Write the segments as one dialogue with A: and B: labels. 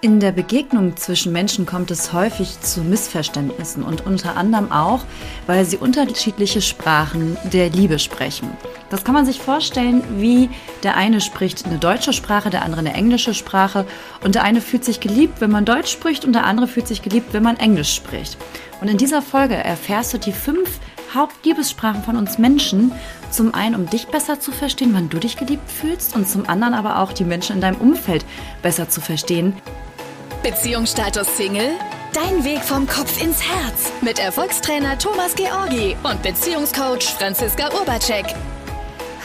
A: In der Begegnung zwischen Menschen kommt es häufig zu Missverständnissen und unter anderem auch, weil sie unterschiedliche Sprachen der Liebe sprechen. Das kann man sich vorstellen, wie der eine spricht eine deutsche Sprache, der andere eine englische Sprache und der eine fühlt sich geliebt, wenn man Deutsch spricht und der andere fühlt sich geliebt, wenn man Englisch spricht. Und in dieser Folge erfährst du die fünf Hauptliebessprachen von uns Menschen. Zum einen, um dich besser zu verstehen, wann du dich geliebt fühlst und zum anderen aber auch die Menschen in deinem Umfeld besser zu verstehen.
B: Beziehungsstatus Single? Dein Weg vom Kopf ins Herz mit Erfolgstrainer Thomas Georgi und Beziehungscoach Franziska Urbacek.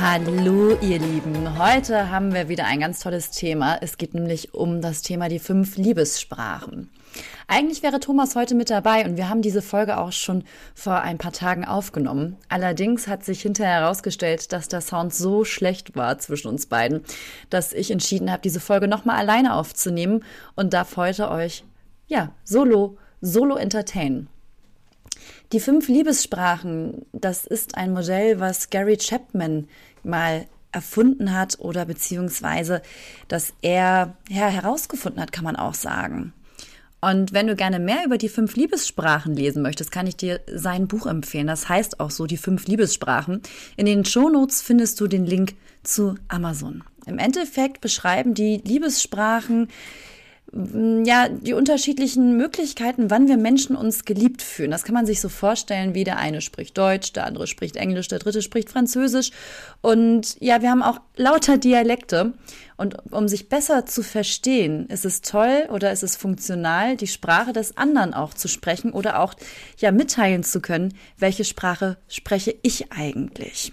A: Hallo ihr Lieben, heute haben wir wieder ein ganz tolles Thema. Es geht nämlich um das Thema die fünf Liebessprachen. Eigentlich wäre Thomas heute mit dabei und wir haben diese Folge auch schon vor ein paar Tagen aufgenommen. Allerdings hat sich hinterher herausgestellt, dass der Sound so schlecht war zwischen uns beiden, dass ich entschieden habe, diese Folge nochmal alleine aufzunehmen und darf heute euch, ja, solo, solo entertainen. Die fünf Liebessprachen, das ist ein Modell, was Gary Chapman mal erfunden hat oder beziehungsweise, dass er ja, herausgefunden hat, kann man auch sagen. Und wenn du gerne mehr über die fünf Liebessprachen lesen möchtest, kann ich dir sein Buch empfehlen. Das heißt auch so, die fünf Liebessprachen. In den Shownotes findest du den Link zu Amazon. Im Endeffekt beschreiben die Liebessprachen ja, die unterschiedlichen Möglichkeiten, wann wir Menschen uns geliebt fühlen. Das kann man sich so vorstellen, wie der eine spricht Deutsch, der andere spricht Englisch, der dritte spricht Französisch. Und ja, wir haben auch lauter Dialekte. Und um sich besser zu verstehen, ist es toll oder ist es funktional, die Sprache des anderen auch zu sprechen oder auch ja mitteilen zu können, welche Sprache spreche ich eigentlich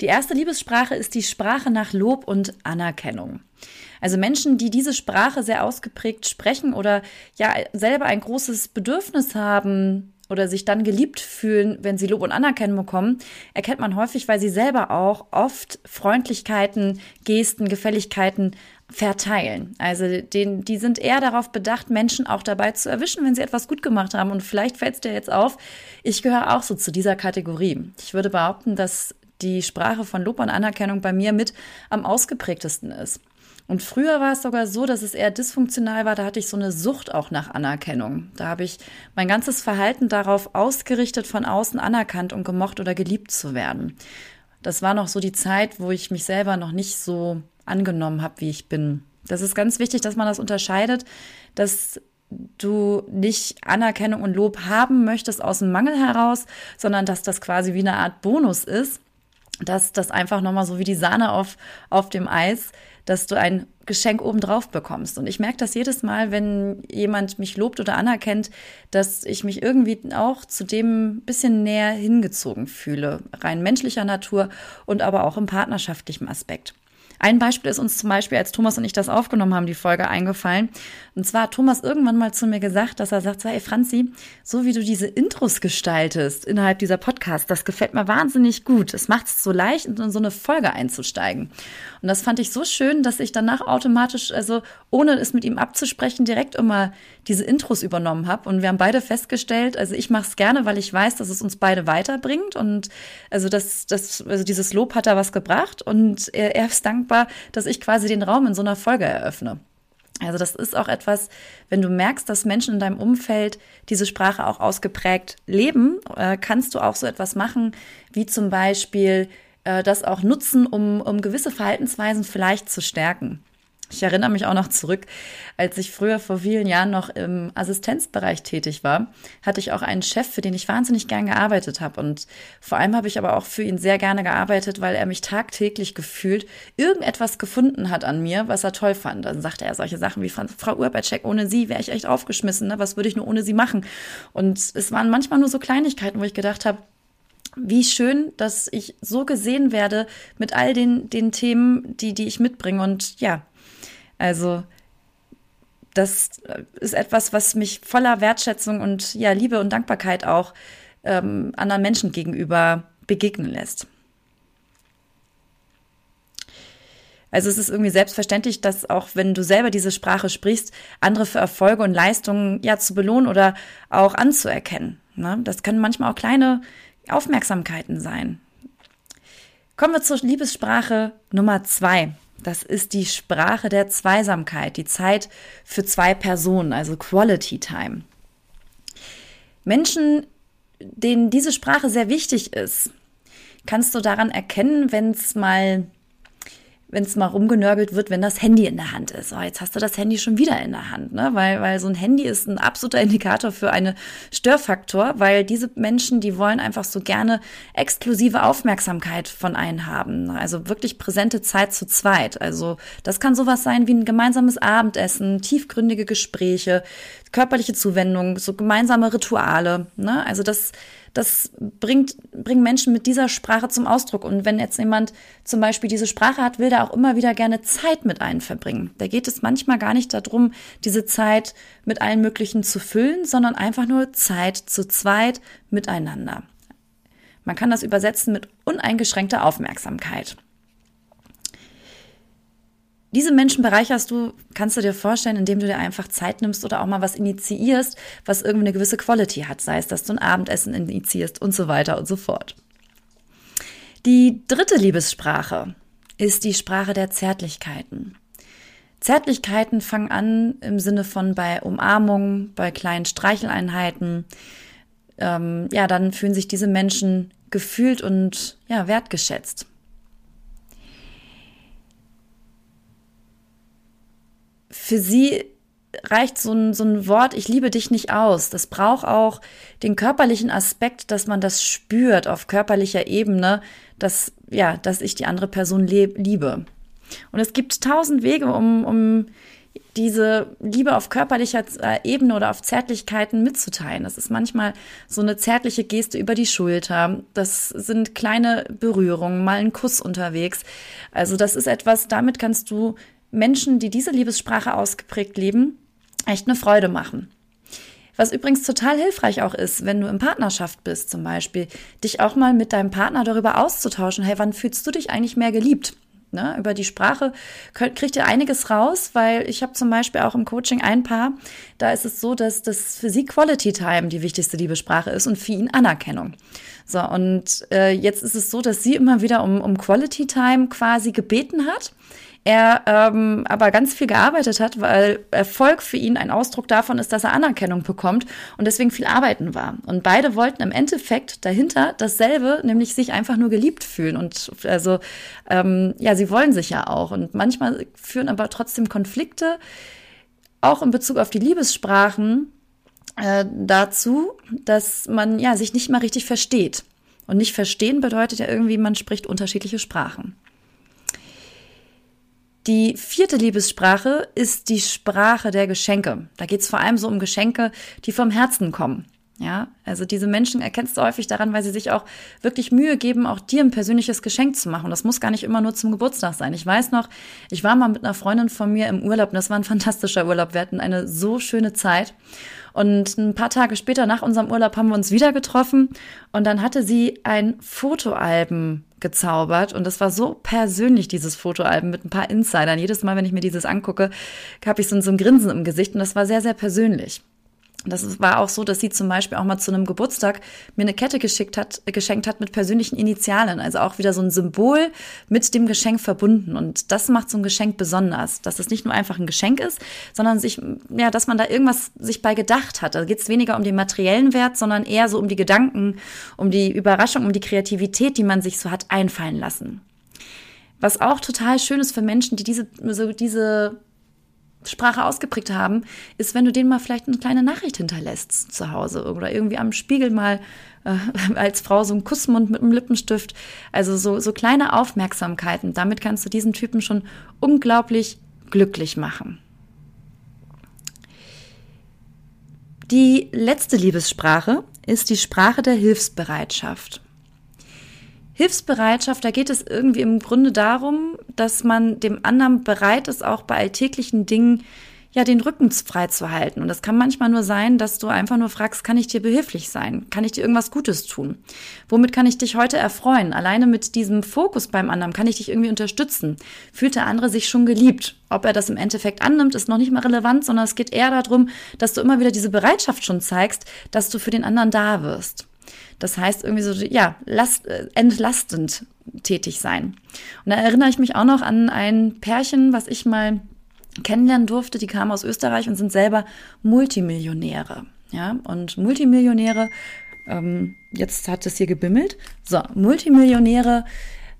A: Die erste Liebessprache ist die Sprache nach Lob und Anerkennung. Also Menschen, die diese Sprache sehr ausgeprägt sprechen oder ja selber ein großes Bedürfnis haben, oder sich dann geliebt fühlen, wenn sie Lob und Anerkennung bekommen, erkennt man häufig, weil sie selber auch oft Freundlichkeiten, Gesten, Gefälligkeiten verteilen. Also den, die sind eher darauf bedacht, Menschen auch dabei zu erwischen, wenn sie etwas gut gemacht haben. Und vielleicht fällt es dir jetzt auf, ich gehöre auch so zu dieser Kategorie. Ich würde behaupten, dass die Sprache von Lob und Anerkennung bei mir mit am ausgeprägtesten ist. Und früher war es sogar so, dass es eher dysfunktional war. Da hatte ich so eine Sucht auch nach Anerkennung. Da habe ich mein ganzes Verhalten darauf ausgerichtet, von außen anerkannt und gemocht oder geliebt zu werden. Das war noch so die Zeit, wo ich mich selber noch nicht so angenommen habe, wie ich bin. Das ist ganz wichtig, dass man das unterscheidet, dass du nicht Anerkennung und Lob haben möchtest aus dem Mangel heraus, sondern dass das quasi wie eine Art Bonus ist dass das einfach nochmal so wie die Sahne auf, auf dem Eis, dass du ein Geschenk obendrauf bekommst. Und ich merke das jedes Mal, wenn jemand mich lobt oder anerkennt, dass ich mich irgendwie auch zu dem bisschen näher hingezogen fühle, rein menschlicher Natur und aber auch im partnerschaftlichen Aspekt. Ein Beispiel ist uns zum Beispiel, als Thomas und ich das aufgenommen haben, die Folge eingefallen. Und zwar hat Thomas irgendwann mal zu mir gesagt, dass er sagt, hey Franzi, so wie du diese Intros gestaltest innerhalb dieser Podcast, das gefällt mir wahnsinnig gut. Es macht es so leicht, in so eine Folge einzusteigen. Und das fand ich so schön, dass ich danach automatisch, also ohne es mit ihm abzusprechen, direkt immer diese Intros übernommen habe. Und wir haben beide festgestellt, also ich mache es gerne, weil ich weiß, dass es uns beide weiterbringt. Und also das, das, also dieses Lob hat da was gebracht. Und er ist dankbar, dass ich quasi den Raum in so einer Folge eröffne. Also das ist auch etwas, wenn du merkst, dass Menschen in deinem Umfeld diese Sprache auch ausgeprägt leben, äh, kannst du auch so etwas machen, wie zum Beispiel äh, das auch nutzen, um, um gewisse Verhaltensweisen vielleicht zu stärken. Ich erinnere mich auch noch zurück, als ich früher vor vielen Jahren noch im Assistenzbereich tätig war, hatte ich auch einen Chef, für den ich wahnsinnig gern gearbeitet habe. Und vor allem habe ich aber auch für ihn sehr gerne gearbeitet, weil er mich tagtäglich gefühlt irgendetwas gefunden hat an mir, was er toll fand. Dann sagte er solche Sachen wie, Frau Urbacek, ohne Sie wäre ich echt aufgeschmissen. Ne? Was würde ich nur ohne Sie machen? Und es waren manchmal nur so Kleinigkeiten, wo ich gedacht habe, wie schön, dass ich so gesehen werde mit all den, den Themen, die, die ich mitbringe. Und ja, also das ist etwas, was mich voller Wertschätzung und ja, Liebe und Dankbarkeit auch ähm, anderen Menschen gegenüber begegnen lässt. Also es ist irgendwie selbstverständlich, dass auch wenn du selber diese Sprache sprichst, andere für Erfolge und Leistungen ja zu belohnen oder auch anzuerkennen. Ne? Das können manchmal auch kleine Aufmerksamkeiten sein. Kommen wir zur Liebessprache Nummer zwei. Das ist die Sprache der Zweisamkeit, die Zeit für zwei Personen, also Quality Time. Menschen, denen diese Sprache sehr wichtig ist, kannst du daran erkennen, wenn es mal wenn es mal rumgenörgelt wird, wenn das Handy in der Hand ist. Oh, jetzt hast du das Handy schon wieder in der Hand, ne? Weil, weil so ein Handy ist ein absoluter Indikator für einen Störfaktor, weil diese Menschen, die wollen einfach so gerne exklusive Aufmerksamkeit von einem haben. Also wirklich präsente Zeit zu zweit. Also das kann sowas sein wie ein gemeinsames Abendessen, tiefgründige Gespräche, körperliche Zuwendung, so gemeinsame Rituale. Ne? Also das das bringt, bringen Menschen mit dieser Sprache zum Ausdruck. Und wenn jetzt jemand zum Beispiel diese Sprache hat, will der auch immer wieder gerne Zeit mit einem verbringen. Da geht es manchmal gar nicht darum, diese Zeit mit allen möglichen zu füllen, sondern einfach nur Zeit zu zweit miteinander. Man kann das übersetzen mit uneingeschränkter Aufmerksamkeit. Diese Menschen bereicherst du, kannst du dir vorstellen, indem du dir einfach Zeit nimmst oder auch mal was initiierst, was irgendwie eine gewisse Quality hat, sei es, dass du ein Abendessen initiierst und so weiter und so fort. Die dritte Liebessprache ist die Sprache der Zärtlichkeiten. Zärtlichkeiten fangen an im Sinne von bei Umarmungen, bei kleinen Streicheleinheiten. Ähm, ja, dann fühlen sich diese Menschen gefühlt und ja, wertgeschätzt. Für sie reicht so ein, so ein Wort, ich liebe dich nicht aus. Das braucht auch den körperlichen Aspekt, dass man das spürt auf körperlicher Ebene, dass, ja, dass ich die andere Person liebe. Und es gibt tausend Wege, um, um diese Liebe auf körperlicher äh, Ebene oder auf Zärtlichkeiten mitzuteilen. Das ist manchmal so eine zärtliche Geste über die Schulter. Das sind kleine Berührungen, mal ein Kuss unterwegs. Also das ist etwas, damit kannst du Menschen, die diese Liebessprache ausgeprägt leben, echt eine Freude machen. Was übrigens total hilfreich auch ist, wenn du in Partnerschaft bist zum Beispiel, dich auch mal mit deinem Partner darüber auszutauschen, hey, wann fühlst du dich eigentlich mehr geliebt? Ne, über die Sprache kriegt ihr einiges raus, weil ich habe zum Beispiel auch im Coaching ein Paar, da ist es so, dass das für sie Quality Time die wichtigste Liebessprache ist und für ihn Anerkennung. So, und äh, jetzt ist es so, dass sie immer wieder um, um Quality Time quasi gebeten hat er ähm, aber ganz viel gearbeitet hat, weil Erfolg für ihn ein Ausdruck davon ist, dass er Anerkennung bekommt und deswegen viel arbeiten war. Und beide wollten im Endeffekt dahinter dasselbe, nämlich sich einfach nur geliebt fühlen. Und also ähm, ja, sie wollen sich ja auch. Und manchmal führen aber trotzdem Konflikte, auch in Bezug auf die Liebessprachen, äh, dazu, dass man ja sich nicht mal richtig versteht. Und nicht verstehen bedeutet ja irgendwie, man spricht unterschiedliche Sprachen. Die vierte Liebessprache ist die Sprache der Geschenke. Da geht es vor allem so um Geschenke, die vom Herzen kommen. Ja, also diese Menschen erkennst du häufig daran, weil sie sich auch wirklich Mühe geben, auch dir ein persönliches Geschenk zu machen. Das muss gar nicht immer nur zum Geburtstag sein. Ich weiß noch, ich war mal mit einer Freundin von mir im Urlaub und das war ein fantastischer Urlaub. Wir hatten eine so schöne Zeit. Und ein paar Tage später nach unserem Urlaub haben wir uns wieder getroffen und dann hatte sie ein Fotoalbum gezaubert und das war so persönlich, dieses Fotoalbum mit ein paar Insidern. Jedes Mal, wenn ich mir dieses angucke, habe ich so, so ein Grinsen im Gesicht und das war sehr, sehr persönlich. Das war auch so, dass sie zum Beispiel auch mal zu einem Geburtstag mir eine Kette geschickt hat, geschenkt hat mit persönlichen Initialen. Also auch wieder so ein Symbol mit dem Geschenk verbunden. Und das macht so ein Geschenk besonders, dass es nicht nur einfach ein Geschenk ist, sondern sich, ja, dass man da irgendwas sich bei gedacht hat. Da geht es weniger um den materiellen Wert, sondern eher so um die Gedanken, um die Überraschung, um die Kreativität, die man sich so hat einfallen lassen. Was auch total schön ist für Menschen, die diese, so diese Sprache ausgeprägt haben, ist, wenn du denen mal vielleicht eine kleine Nachricht hinterlässt zu Hause oder irgendwie am Spiegel mal äh, als Frau so einen Kussmund mit einem Lippenstift. Also so, so kleine Aufmerksamkeiten. Damit kannst du diesen Typen schon unglaublich glücklich machen. Die letzte Liebessprache ist die Sprache der Hilfsbereitschaft. Hilfsbereitschaft, da geht es irgendwie im Grunde darum, dass man dem anderen bereit ist, auch bei alltäglichen Dingen ja den Rücken frei zu halten. Und das kann manchmal nur sein, dass du einfach nur fragst, kann ich dir behilflich sein? Kann ich dir irgendwas Gutes tun? Womit kann ich dich heute erfreuen? Alleine mit diesem Fokus beim anderen kann ich dich irgendwie unterstützen. Fühlt der andere sich schon geliebt? Ob er das im Endeffekt annimmt, ist noch nicht mal relevant, sondern es geht eher darum, dass du immer wieder diese Bereitschaft schon zeigst, dass du für den anderen da wirst. Das heißt irgendwie so, ja, last, äh, entlastend tätig sein. Und da erinnere ich mich auch noch an ein Pärchen, was ich mal kennenlernen durfte. Die kamen aus Österreich und sind selber Multimillionäre. Ja, und Multimillionäre, ähm, jetzt hat es hier gebimmelt. So, Multimillionäre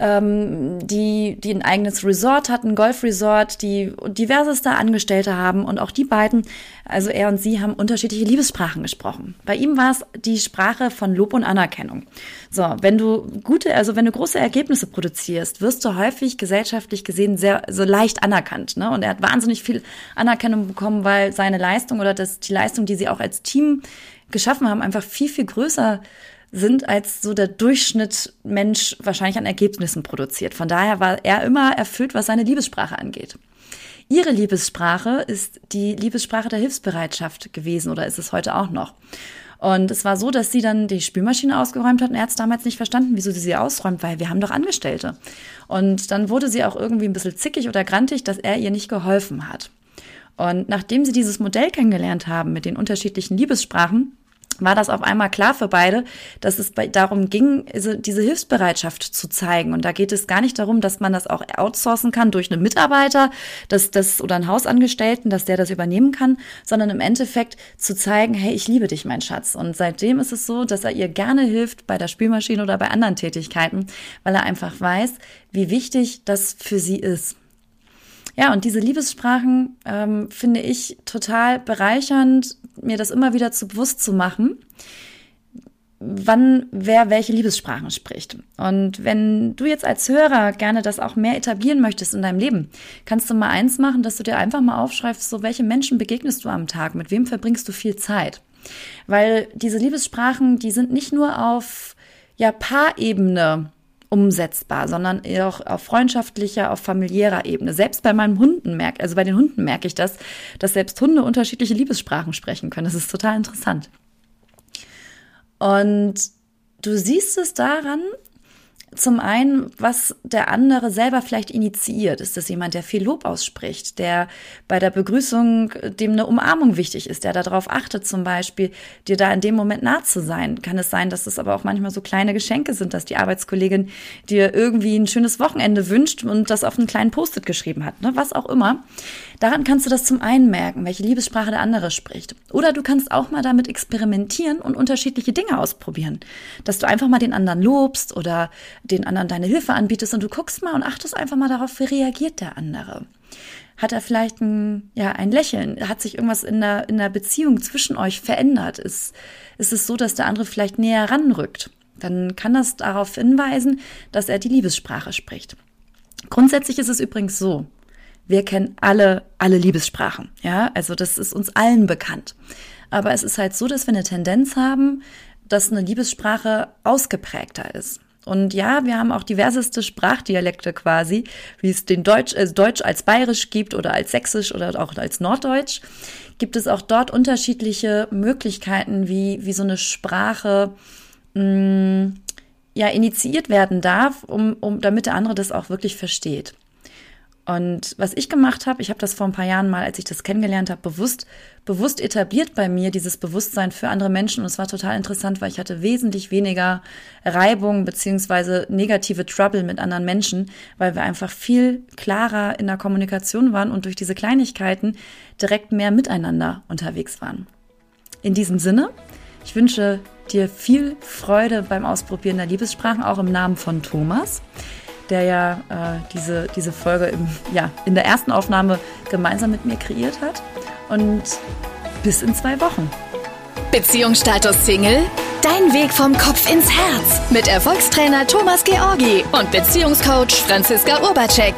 A: ähm, die, die ein eigenes Resort hatten, Golfresort, die diverseste Angestellte haben und auch die beiden, also er und sie, haben unterschiedliche Liebessprachen gesprochen. Bei ihm war es die Sprache von Lob und Anerkennung. So, wenn du gute, also wenn du große Ergebnisse produzierst, wirst du häufig gesellschaftlich gesehen sehr so leicht anerkannt. Ne? Und er hat wahnsinnig viel Anerkennung bekommen, weil seine Leistung oder das, die Leistung, die sie auch als Team geschaffen haben, einfach viel, viel größer sind als so der Durchschnitt Mensch wahrscheinlich an Ergebnissen produziert. Von daher war er immer erfüllt, was seine Liebessprache angeht. Ihre Liebessprache ist die Liebessprache der Hilfsbereitschaft gewesen oder ist es heute auch noch. Und es war so, dass sie dann die Spülmaschine ausgeräumt hat und er hat es damals nicht verstanden, wieso sie sie ausräumt, weil wir haben doch Angestellte. Und dann wurde sie auch irgendwie ein bisschen zickig oder grantig, dass er ihr nicht geholfen hat. Und nachdem sie dieses Modell kennengelernt haben mit den unterschiedlichen Liebessprachen, war das auf einmal klar für beide, dass es darum ging, diese Hilfsbereitschaft zu zeigen. Und da geht es gar nicht darum, dass man das auch outsourcen kann durch einen Mitarbeiter, dass das oder einen Hausangestellten, dass der das übernehmen kann, sondern im Endeffekt zu zeigen, hey, ich liebe dich, mein Schatz. Und seitdem ist es so, dass er ihr gerne hilft bei der Spülmaschine oder bei anderen Tätigkeiten, weil er einfach weiß, wie wichtig das für sie ist. Ja, und diese Liebessprachen ähm, finde ich total bereichernd, mir das immer wieder zu bewusst zu machen, wann wer welche Liebessprachen spricht. Und wenn du jetzt als Hörer gerne das auch mehr etablieren möchtest in deinem Leben, kannst du mal eins machen, dass du dir einfach mal aufschreibst, so welche Menschen begegnest du am Tag, mit wem verbringst du viel Zeit. Weil diese Liebessprachen, die sind nicht nur auf ja, Paarebene umsetzbar, sondern auch auf freundschaftlicher, auf familiärer Ebene. Selbst bei meinen Hunden merke, also bei den Hunden merke ich das, dass selbst Hunde unterschiedliche Liebessprachen sprechen können. Das ist total interessant. Und du siehst es daran, zum einen, was der andere selber vielleicht initiiert. Ist das jemand, der viel Lob ausspricht, der bei der Begrüßung, dem eine Umarmung wichtig ist, der darauf achtet, zum Beispiel, dir da in dem Moment nah zu sein? Kann es sein, dass es aber auch manchmal so kleine Geschenke sind, dass die Arbeitskollegin dir irgendwie ein schönes Wochenende wünscht und das auf einen kleinen Post-it geschrieben hat, ne? was auch immer. Daran kannst du das zum einen merken, welche Liebessprache der andere spricht. Oder du kannst auch mal damit experimentieren und unterschiedliche Dinge ausprobieren. Dass du einfach mal den anderen lobst oder den anderen deine Hilfe anbietest und du guckst mal und achtest einfach mal darauf, wie reagiert der andere. Hat er vielleicht ein, ja, ein Lächeln? Hat sich irgendwas in der, in der Beziehung zwischen euch verändert? Ist, ist es so, dass der andere vielleicht näher ranrückt? Dann kann das darauf hinweisen, dass er die Liebessprache spricht. Grundsätzlich ist es übrigens so, wir kennen alle, alle Liebessprachen. Ja, also das ist uns allen bekannt. Aber es ist halt so, dass wir eine Tendenz haben, dass eine Liebessprache ausgeprägter ist. Und ja, wir haben auch diverseste Sprachdialekte quasi, wie es den Deutsch, äh, Deutsch als Bayerisch gibt oder als Sächsisch oder auch als Norddeutsch. Gibt es auch dort unterschiedliche Möglichkeiten, wie, wie so eine Sprache mh, mm, ja initiiert werden darf, um, um, damit der andere das auch wirklich versteht. Und was ich gemacht habe, ich habe das vor ein paar Jahren mal, als ich das kennengelernt habe, bewusst, bewusst etabliert bei mir, dieses Bewusstsein für andere Menschen. Und es war total interessant, weil ich hatte wesentlich weniger Reibung beziehungsweise negative Trouble mit anderen Menschen, weil wir einfach viel klarer in der Kommunikation waren und durch diese Kleinigkeiten direkt mehr miteinander unterwegs waren. In diesem Sinne, ich wünsche dir viel Freude beim Ausprobieren der Liebessprachen, auch im Namen von Thomas. Der ja äh, diese, diese Folge im, ja, in der ersten Aufnahme gemeinsam mit mir kreiert hat. Und bis in zwei Wochen.
B: Beziehungsstatus Single? Dein Weg vom Kopf ins Herz mit Erfolgstrainer Thomas Georgi und Beziehungscoach Franziska Urbacek.